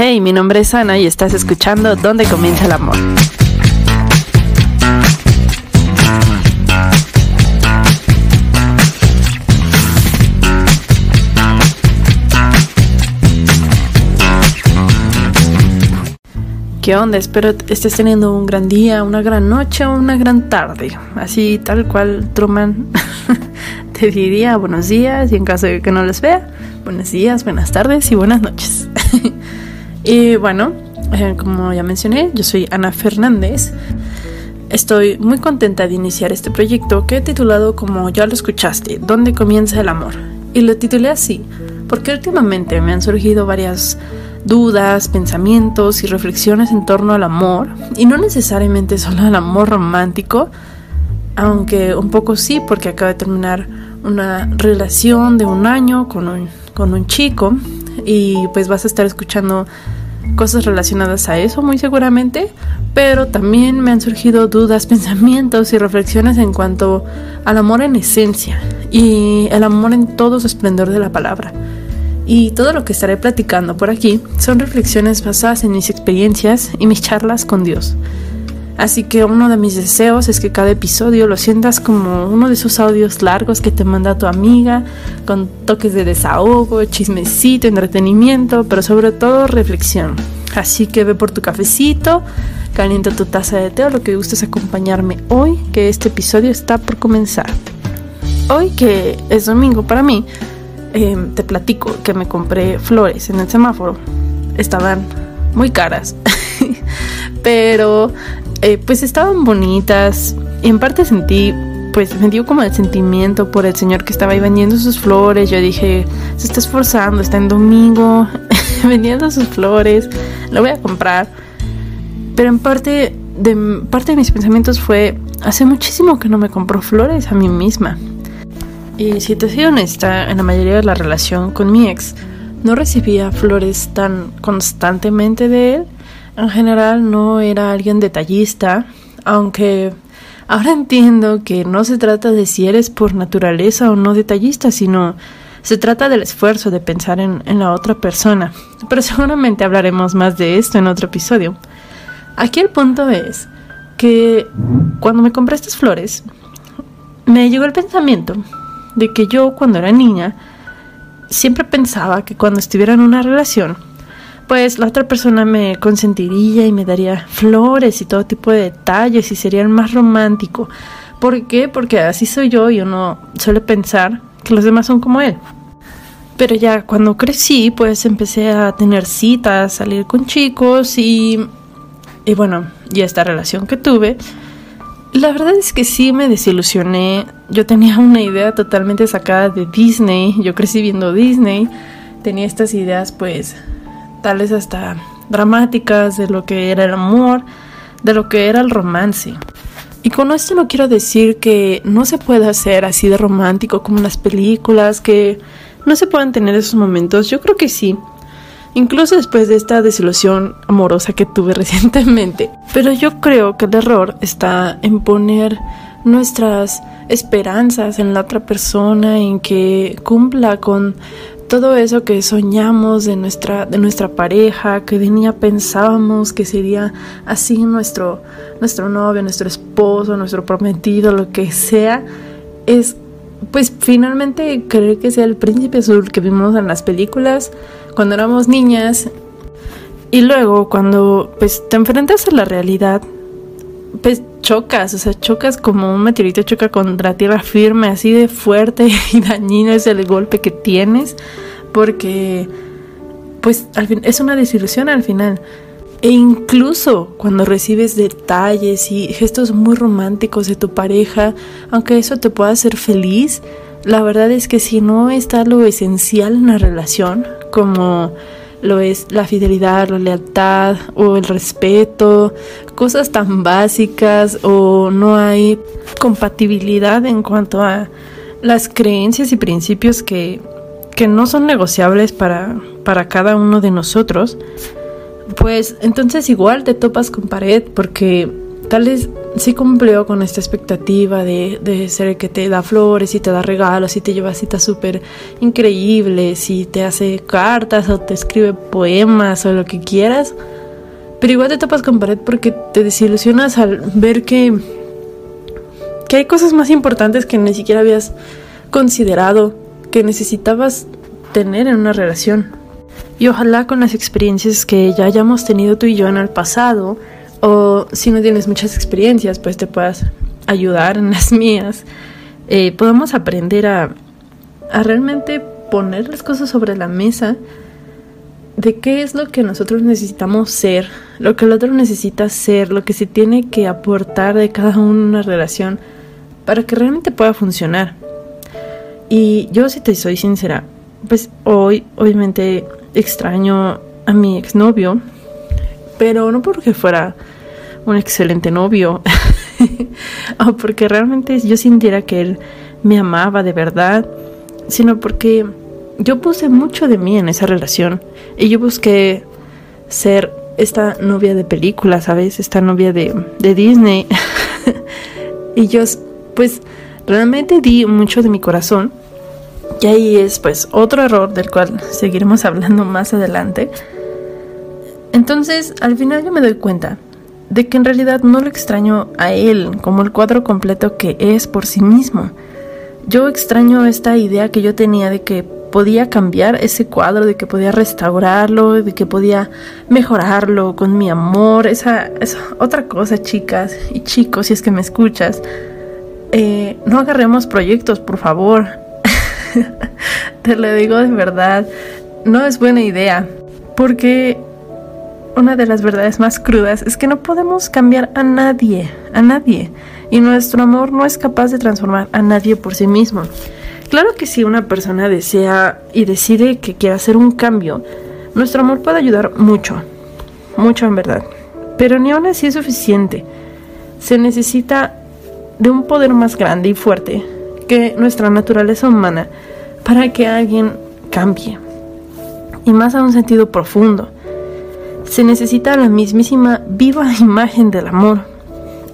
Hey, mi nombre es Ana y estás escuchando ¿Dónde comienza el amor? ¿Qué onda? Espero estés teniendo un gran día, una gran noche o una gran tarde. Así tal cual Truman te diría buenos días y en caso de que no los vea, buenos días, buenas tardes y buenas noches. Y bueno, eh, como ya mencioné, yo soy Ana Fernández. Estoy muy contenta de iniciar este proyecto que he titulado como ya lo escuchaste, ¿Dónde comienza el amor? Y lo titulé así porque últimamente me han surgido varias dudas, pensamientos y reflexiones en torno al amor, y no necesariamente solo al amor romántico, aunque un poco sí, porque acabo de terminar una relación de un año con un, con un chico, y pues vas a estar escuchando cosas relacionadas a eso muy seguramente, pero también me han surgido dudas, pensamientos y reflexiones en cuanto al amor en esencia y el amor en todo su esplendor de la palabra. Y todo lo que estaré platicando por aquí son reflexiones basadas en mis experiencias y mis charlas con Dios. Así que uno de mis deseos es que cada episodio lo sientas como uno de esos audios largos que te manda tu amiga, con toques de desahogo, chismecito, entretenimiento, pero sobre todo reflexión. Así que ve por tu cafecito, calienta tu taza de té o lo que gustes acompañarme hoy, que este episodio está por comenzar. Hoy que es domingo para mí, Em, te platico que me compré flores en el semáforo. Estaban muy caras, pero eh, pues estaban bonitas. Y en parte sentí, pues me dio como el sentimiento por el señor que estaba ahí vendiendo sus flores. Yo dije, se está esforzando, está en domingo vendiendo sus flores, lo voy a comprar. Pero en parte de parte de mis pensamientos fue, hace muchísimo que no me compro flores a mí misma. Y si te soy honesta, en la mayoría de la relación con mi ex, no recibía flores tan constantemente de él. En general no era alguien detallista, aunque ahora entiendo que no se trata de si eres por naturaleza o no detallista, sino se trata del esfuerzo de pensar en, la otra persona. Pero seguramente hablaremos más de esto en otro episodio. Aquí el punto es que cuando me compré estas flores, me llegó el pensamiento de que yo cuando era niña siempre pensaba que cuando estuviera en una relación, pues la otra persona me consentiría y me daría flores y todo tipo de detalles y sería el más romántico. ¿Por qué? Porque así soy yo y uno suele pensar que los demás son como él. Pero ya cuando crecí, pues empecé a tener citas, salir con chicos y, y bueno, y esta relación que tuve, la verdad es que sí me desilusioné. Yo tenía una idea totalmente sacada de Disney. Yo crecí viendo Disney. Tenía estas ideas pues tales hasta dramáticas de lo que era el amor, de lo que era el romance. Y con esto no quiero decir que no se pueda hacer así de romántico como en las películas, que no se puedan tener esos momentos. Yo creo que sí incluso después de esta desilusión amorosa que tuve recientemente. Pero yo creo que el error está en poner nuestras esperanzas en la otra persona, en que cumpla con todo eso que soñamos de nuestra, de nuestra pareja, que de niña pensábamos que sería así nuestro, nuestro novio, nuestro esposo, nuestro prometido, lo que sea, es pues finalmente creer que sea el príncipe azul que vimos en las películas cuando éramos niñas. Y luego cuando pues te enfrentas a la realidad pues chocas, o sea, chocas como un meteorito choca contra tierra firme, así de fuerte y dañino es el golpe que tienes, porque pues al fin, es una desilusión al final. E incluso cuando recibes detalles y gestos muy románticos de tu pareja, aunque eso te pueda hacer feliz, la verdad es que si no está lo esencial en la relación, como lo es la fidelidad, la lealtad o el respeto, cosas tan básicas o no hay compatibilidad en cuanto a las creencias y principios que, que no son negociables para, para cada uno de nosotros, pues entonces igual te topas con pared porque tal vez sí cumplió con esta expectativa de, de ser el que te da flores y te da regalos y te lleva citas súper increíbles y te hace cartas o te escribe poemas o lo que quieras. Pero igual te topas con pared porque te desilusionas al ver que, que hay cosas más importantes que ni siquiera habías considerado que necesitabas tener en una relación. Y ojalá con las experiencias que ya hayamos tenido tú y yo en el pasado, o si no tienes muchas experiencias, pues te puedas ayudar en las mías, eh, podamos aprender a, a realmente poner las cosas sobre la mesa de qué es lo que nosotros necesitamos ser, lo que el otro necesita ser, lo que se tiene que aportar de cada uno una relación para que realmente pueda funcionar. Y yo si te soy sincera, pues hoy obviamente extraño a mi exnovio, pero no porque fuera un excelente novio, o porque realmente yo sintiera que él me amaba de verdad, sino porque yo puse mucho de mí en esa relación y yo busqué ser esta novia de película, ¿sabes? Esta novia de, de Disney. y yo, pues, realmente di mucho de mi corazón. Y ahí es, pues, otro error del cual seguiremos hablando más adelante. Entonces, al final yo me doy cuenta de que en realidad no lo extraño a él como el cuadro completo que es por sí mismo. Yo extraño esta idea que yo tenía de que podía cambiar ese cuadro, de que podía restaurarlo, de que podía mejorarlo con mi amor. Esa es otra cosa, chicas y chicos, si es que me escuchas. Eh, no agarremos proyectos, por favor. Te lo digo de verdad. No es buena idea. Porque una de las verdades más crudas es que no podemos cambiar a nadie, a nadie. Y nuestro amor no es capaz de transformar a nadie por sí mismo. Claro que si una persona desea y decide que quiere hacer un cambio, nuestro amor puede ayudar mucho, mucho en verdad. Pero ni aún así es suficiente. Se necesita de un poder más grande y fuerte que nuestra naturaleza humana para que alguien cambie. Y más a un sentido profundo. Se necesita la mismísima viva imagen del amor.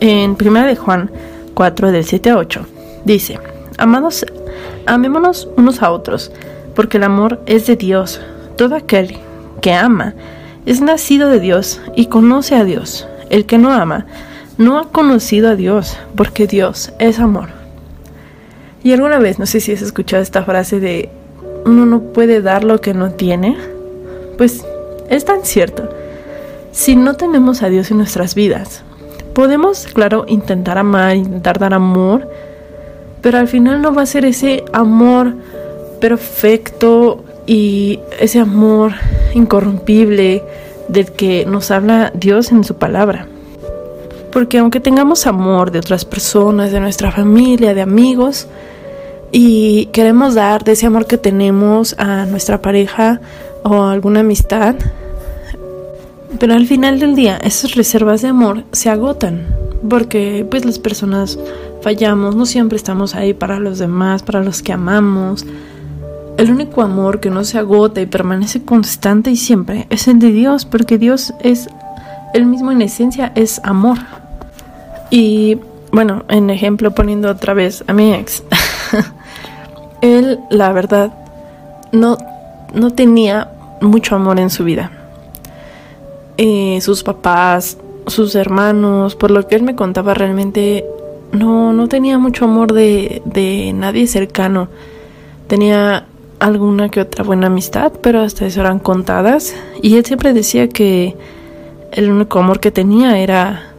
En 1 de Juan 4 del 7 a 8 dice, Amados Amémonos unos a otros, porque el amor es de Dios. Todo aquel que ama es nacido de Dios y conoce a Dios. El que no ama no ha conocido a Dios, porque Dios es amor. Y alguna vez, no sé si has escuchado esta frase de uno no puede dar lo que no tiene, pues es tan cierto. Si no tenemos a Dios en nuestras vidas, podemos, claro, intentar amar, intentar dar amor, pero al final no va a ser ese amor perfecto y ese amor incorrompible del que nos habla Dios en su palabra. Porque aunque tengamos amor de otras personas, de nuestra familia, de amigos, y queremos dar de ese amor que tenemos a nuestra pareja o a alguna amistad, pero al final del día esas reservas de amor se agotan, porque pues las personas fallamos, no siempre estamos ahí para los demás, para los que amamos. El único amor que no se agota y permanece constante y siempre es el de Dios, porque Dios es el mismo en esencia, es amor. Y bueno, en ejemplo poniendo otra vez a mi ex, él la verdad no, no tenía mucho amor en su vida. Eh, sus papás, sus hermanos, por lo que él me contaba realmente no, no tenía mucho amor de, de nadie cercano. Tenía alguna que otra buena amistad, pero hasta eso eran contadas. Y él siempre decía que el único amor que tenía era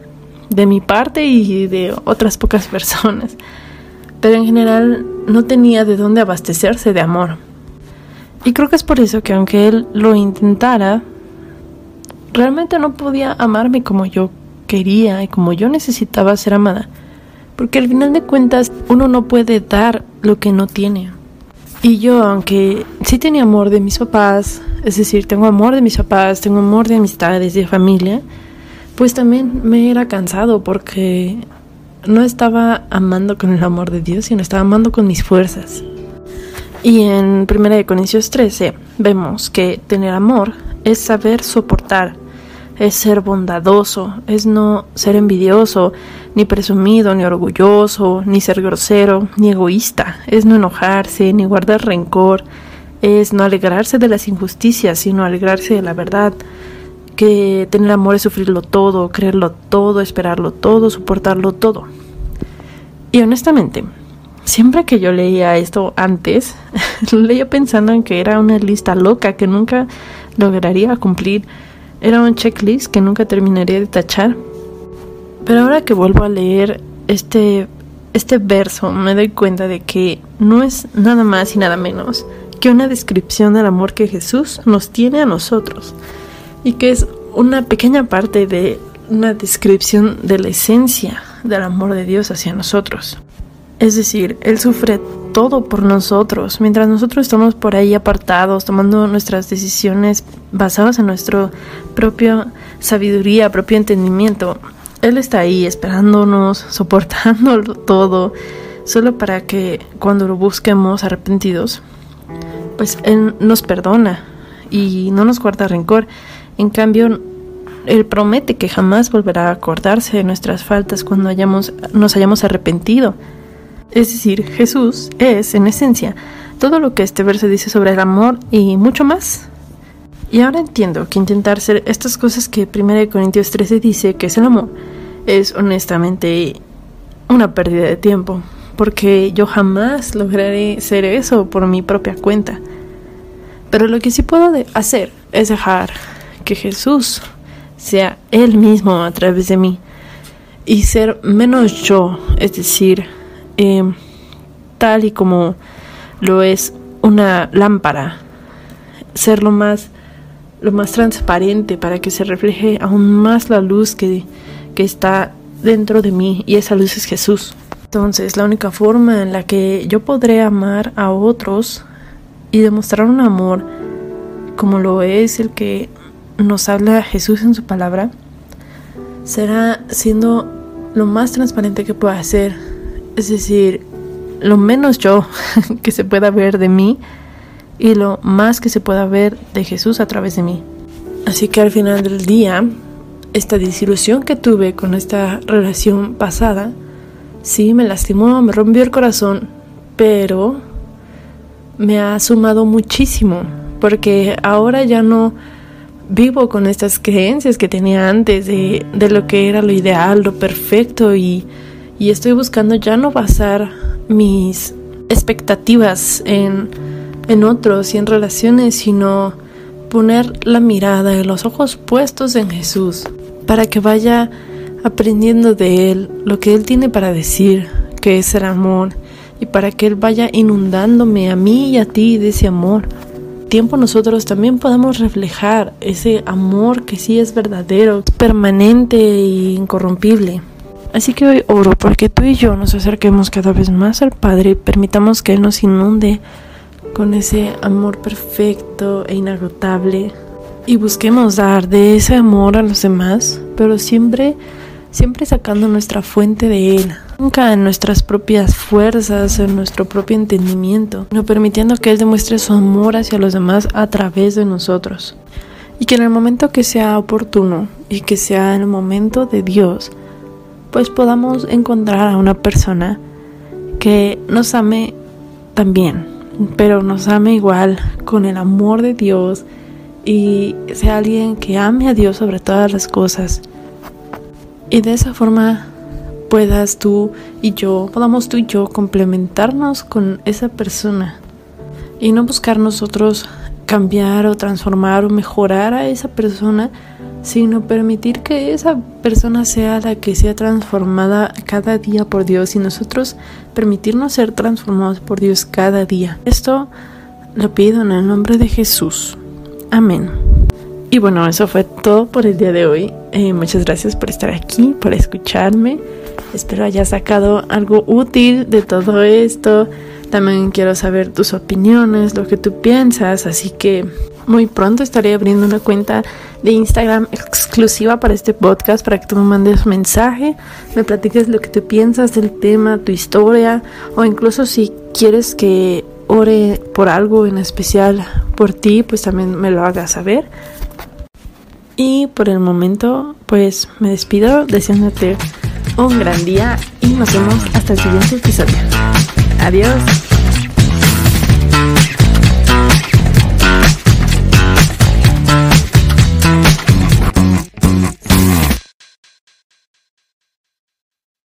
de mi parte y de otras pocas personas. Pero en general no tenía de dónde abastecerse de amor. Y creo que es por eso que aunque él lo intentara, realmente no podía amarme como yo quería y como yo necesitaba ser amada. Porque al final de cuentas uno no puede dar lo que no tiene. Y yo, aunque sí tenía amor de mis papás, es decir, tengo amor de mis papás, tengo amor de amistades, de familia, pues también me era cansado porque no estaba amando con el amor de Dios, sino estaba amando con mis fuerzas. Y en 1 Corintios 13 vemos que tener amor es saber soportar, es ser bondadoso, es no ser envidioso, ni presumido, ni orgulloso, ni ser grosero, ni egoísta, es no enojarse, ni guardar rencor, es no alegrarse de las injusticias, sino alegrarse de la verdad, que tener amor es sufrirlo todo, creerlo todo, esperarlo todo, soportarlo todo. Y honestamente, siempre que yo leía esto antes, lo leía pensando en que era una lista loca que nunca lograría cumplir. Era un checklist que nunca terminaría de tachar. Pero ahora que vuelvo a leer este, este verso, me doy cuenta de que no es nada más y nada menos que una descripción del amor que Jesús nos tiene a nosotros y que es una pequeña parte de una descripción de la esencia del amor de Dios hacia nosotros. Es decir, Él sufre todo por nosotros, mientras nosotros estamos por ahí apartados, tomando nuestras decisiones basadas en nuestra propia sabiduría, propio entendimiento. Él está ahí esperándonos, soportando todo, solo para que cuando lo busquemos arrepentidos, pues Él nos perdona y no nos guarda rencor. En cambio, Él promete que jamás volverá a acordarse de nuestras faltas cuando hayamos, nos hayamos arrepentido. Es decir, Jesús es, en esencia, todo lo que este verso dice sobre el amor y mucho más. Y ahora entiendo que intentar ser estas cosas que 1 Corintios 13 dice que es el amor, es honestamente una pérdida de tiempo, porque yo jamás lograré ser eso por mi propia cuenta. Pero lo que sí puedo hacer es dejar que Jesús sea Él mismo a través de mí y ser menos yo, es decir, eh, tal y como lo es una lámpara, ser lo más, lo más transparente para que se refleje aún más la luz que, que está dentro de mí y esa luz es Jesús. Entonces, la única forma en la que yo podré amar a otros y demostrar un amor como lo es el que nos habla Jesús en su palabra, será siendo lo más transparente que pueda ser, es decir, lo menos yo que se pueda ver de mí y lo más que se pueda ver de Jesús a través de mí. Así que al final del día, esta desilusión que tuve con esta relación pasada, sí me lastimó, me rompió el corazón, pero me ha sumado muchísimo, porque ahora ya no vivo con estas creencias que tenía antes de, de lo que era lo ideal, lo perfecto y, y estoy buscando ya no basar mis expectativas en, en otros y en relaciones, sino poner la mirada y los ojos puestos en Jesús para que vaya aprendiendo de Él lo que Él tiene para decir, que es el amor, y para que Él vaya inundándome a mí y a ti de ese amor. Tiempo nosotros también podamos reflejar ese amor que sí es verdadero, permanente e incorrompible. Así que hoy oro porque tú y yo nos acerquemos cada vez más al Padre y permitamos que Él nos inunde con ese amor perfecto e inagotable y busquemos dar de ese amor a los demás, pero siempre, siempre sacando nuestra fuente de Él, nunca en nuestras propias fuerzas, en nuestro propio entendimiento, no permitiendo que Él demuestre su amor hacia los demás a través de nosotros. Y que en el momento que sea oportuno y que sea el momento de Dios, pues podamos encontrar a una persona que nos ame también, pero nos ame igual con el amor de Dios y sea alguien que ame a Dios sobre todas las cosas. Y de esa forma puedas tú y yo, podamos tú y yo complementarnos con esa persona y no buscar nosotros cambiar o transformar o mejorar a esa persona, sino permitir que esa persona sea la que sea transformada cada día por Dios y nosotros permitirnos ser transformados por Dios cada día. Esto lo pido en el nombre de Jesús. Amén. Y bueno, eso fue todo por el día de hoy. Eh, muchas gracias por estar aquí, por escucharme. Espero hayas sacado algo útil de todo esto. También quiero saber tus opiniones, lo que tú piensas. Así que muy pronto estaré abriendo una cuenta de Instagram exclusiva para este podcast para que tú me mandes un mensaje, me platiques lo que tú piensas del tema, tu historia o incluso si quieres que ore por algo en especial por ti, pues también me lo hagas saber. Y por el momento, pues me despido deseándote un gran día y nos vemos hasta el siguiente episodio. Adiós.